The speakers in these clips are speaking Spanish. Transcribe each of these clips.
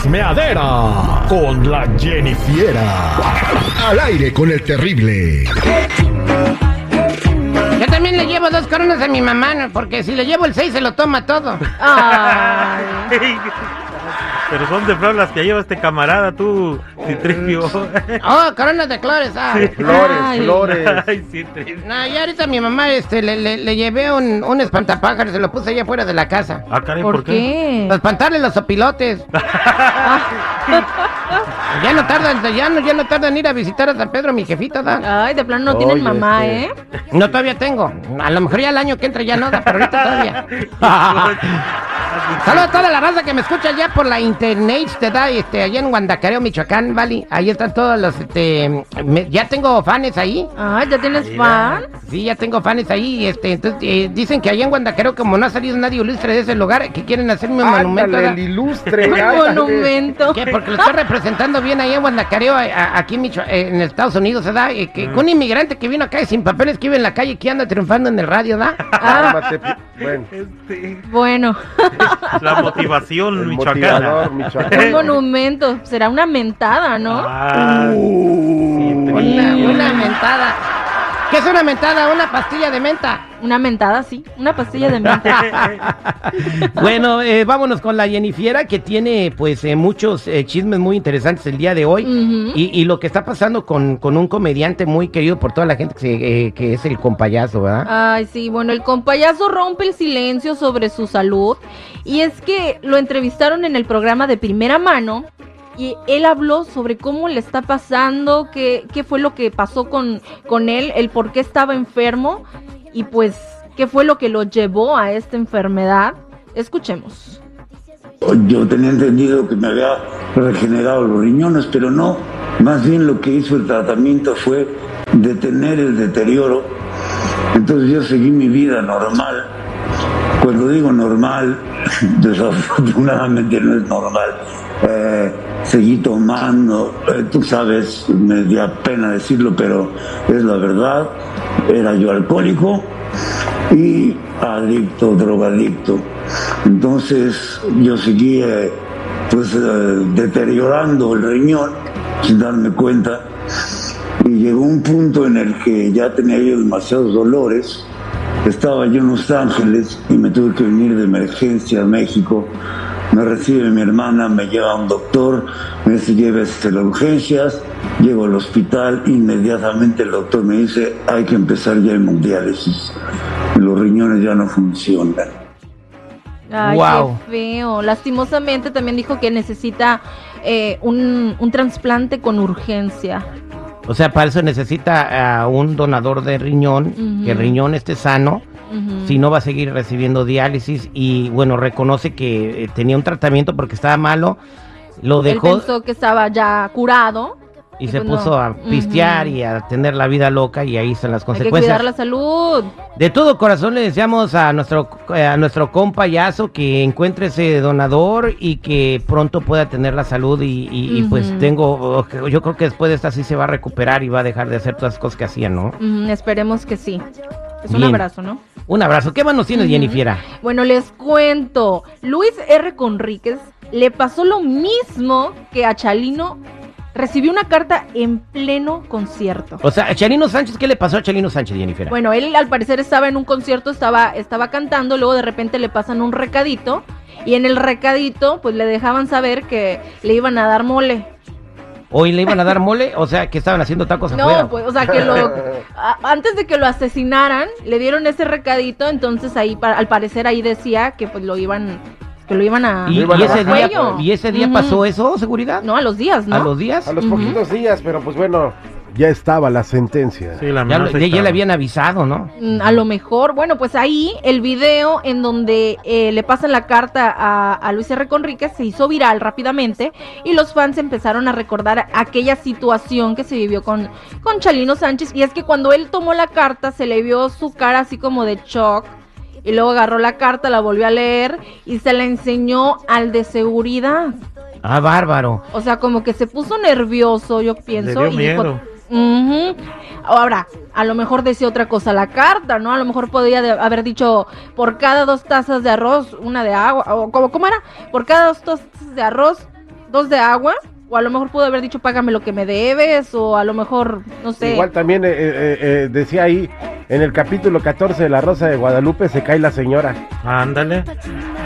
Chismeadera con la Jennifiera. Al aire con el terrible. Yo también le llevo dos coronas a mi mamá, ¿no? porque si le llevo el seis se lo toma todo. Ay. Pero son de flor las que lleva este camarada, tú, Citripio. Oh, coronas de flores, ah. Flores, Ay. flores. Ay, Citripio. No, ya ahorita mi mamá este, le, le- le llevé un, un espantapájaros, se lo puse allá afuera de la casa. Ah, caray, ¿Por qué? Para espantarle los opilotes. ya no tardan, ya no, ya no tardan en ir a visitar a San Pedro, mi jefita, ¿da? Ay, de plano no tienen Oye, mamá, este- ¿eh? No, todavía tengo. A lo mejor ya el año que entra ya no da, pero ahorita todavía. Saludos a toda la raza que me escucha ya por la internet, te da, este, allá en Guandacareo, Michoacán, ¿vale? Ahí están todos los, este, me- ya tengo fans ahí. Ay, ¿ya tienes fan? Sí, ya tengo fans ahí, este, entonces, eh, dicen que allá en Guandacareo, como no ha salido nadie ilustre de ese lugar, que quieren hacerme un monumento. Ándale, ¿da? el ilustre. Un ándale. monumento. ¿Qué? Porque lo estoy representando bien ahí en Guandacareo, a- a- aquí en, Micho- eh, en Estados Unidos, ¿verdad? Eh, que, Un inmigrante que vino acá y sin papeles que vive en la calle, que anda triunfando en el radio, ¿verdad? Ah, Cálmate, pi- Bueno, Este, bueno. la motivación el michoacana. Un monumento. Será una mentada, ¿no? Ah, Una, Citripio. una mentada. ¿Qué es una mentada? Una pastilla de menta. Una mentada, sí. Una pastilla de menta. Bueno, eh, vámonos con la Jennifiera que tiene pues eh, muchos eh, chismes muy interesantes el día de hoy y, y lo que está pasando con, con un comediante muy querido por toda la gente que, se- eh, que es el compayazo, ¿verdad? Ay, sí, bueno, el compayazo rompe el silencio sobre su salud y es que lo entrevistaron en el programa de primera mano y él habló sobre cómo le está pasando, qué, qué fue lo que pasó con, con él, el por qué estaba enfermo y pues qué fue lo que lo llevó a esta enfermedad. Escuchemos. Yo tenía entendido que me había regenerado los riñones, pero no. Más bien lo que hizo el tratamiento fue detener el deterioro. Entonces yo seguí mi vida normal. Cuando digo normal, desafortunadamente no es normal. Eh, seguí tomando, eh, tú sabes, me da pena decirlo, pero es la verdad. Era yo alcohólico y adicto, drogadicto. Entonces yo seguí eh, pues eh, deteriorando el riñón sin darme cuenta y llegó un punto en el que ya tenía yo demasiados dolores. Estaba yo en Los Ángeles y me tuve que venir de emergencia a México. Me recibe mi hermana, me lleva a un doctor, me dice llévese a las urgencias, llego al hospital, inmediatamente el doctor me dice hay que empezar ya hemodiálisis. Los riñones ya no funcionan. Ay, Guau. qué feo. Lastimosamente también dijo que necesita eh, un, un trasplante con urgencia. O sea, para eso necesita a un donador de riñón, que el riñón esté sano, si no va a seguir recibiendo diálisis. Y bueno, reconoce que eh, tenía un tratamiento porque estaba malo, lo Él dejó pensó que estaba ya curado. Y se pues no. puso a pistear y a tener la vida loca y ahí están las Hay que consecuencias. cuidar la salud. De todo corazón le deseamos a nuestro eh, a nuestro compayazo que encuentre ese donador y que pronto pueda tener la salud y, y- y, pues tengo yo creo que después de esta sí se va a recuperar y va a dejar de hacer todas las cosas que hacía, ¿no? Esperemos que sí. Es un abrazo, ¿no? Un abrazo. ¿Qué más nos tienes, Ujú. Jennifiera? Bueno, les cuento. Luis R. Conríquez le pasó lo mismo que a Chalino. Recibió una carta en pleno concierto. O sea, Chalino Sánchez, ¿qué le pasó a Chalino Sánchez, Jennifiera? Bueno, él al parecer estaba en un concierto, estaba, estaba cantando, luego de repente le pasan un recadito y en el recadito pues le dejaban saber que le iban a dar mole. Hoy le iban a dar mole, o sea, que estaban haciendo tacos afuera. No, pues, o sea, que lo a- antes de que lo asesinaran, le dieron ese recadito, entonces ahí pa- al parecer ahí decía que pues lo iban que lo iban a y, y a ese día, Cuello. y ese día pasó eso, seguridad. No, a los días, ¿no? A los días. A los poquitos días, pero pues bueno, ya estaba la sentencia. Sí, la Ya, ya- le habían avisado, ¿no? Mm, A lo mejor, bueno, pues ahí el video en donde eh, le pasan la carta a, a Luis R. Conríquez se hizo viral rápidamente y los fans empezaron a recordar aquella situación que se vivió con, con Chalino Sánchez. Y es que cuando él tomó la carta se le vio su cara así como de shock. Y luego agarró la carta, la volvió a leer y se la enseñó al de seguridad. Ah, bárbaro. O sea, como que se puso nervioso, yo pienso. dio y dijo, miedo. Ujú. Ahora, a lo mejor decía otra cosa la carta, ¿no? A lo mejor podía de- haber dicho por cada dos tazas de arroz, una de agua, o como, ¿cómo era? Por cada dos tazas de arroz, dos de agua, o a lo mejor pudo haber dicho págame lo que me debes, o a lo mejor, no sé. Igual también eh, eh, eh, decía ahí, en el capítulo 14 de La Rosa de Guadalupe se cae la señora. Ándale.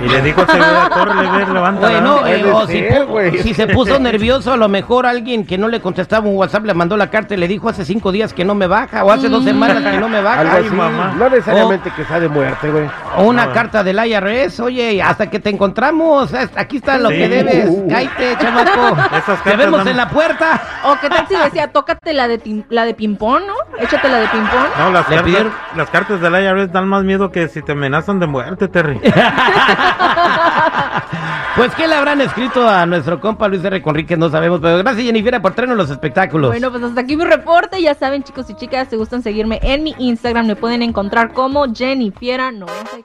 Y le dijo a ese güey, corre, ve, levanta. Bueno, eh, o si, ser, pu- güey. si se puso nervioso, a lo mejor alguien que no le contestaba un WhatsApp le mandó la carta y le dijo hace cinco días que no me baja, o hace dos semanas que no me Algo baja. Ay, así. mamá. No necesariamente que sea de muerte, güey. O una No. carta del IRS, oye, hasta que te encontramos, aquí está lo Sí. que debes, Uh. cállate, chamaco. Esas Te vemos dan- en la puerta. O qué tal si decía, tócate la de, tim- la de ping-pong, ¿no? Échate la de ping-pong. No, las Le cartas, pidieron- las cartas del IRS dan más miedo que si te amenazan de muerte, Terry. Pues, ¿qué le habrán escrito a nuestro compa Luis R. Conríquez? No sabemos, pero gracias, Jennifer, por traernos los espectáculos. Bueno, pues hasta aquí mi reporte. Ya saben, chicos y chicas, si gustan seguirme en mi Instagram, me pueden encontrar como Jennifiera94.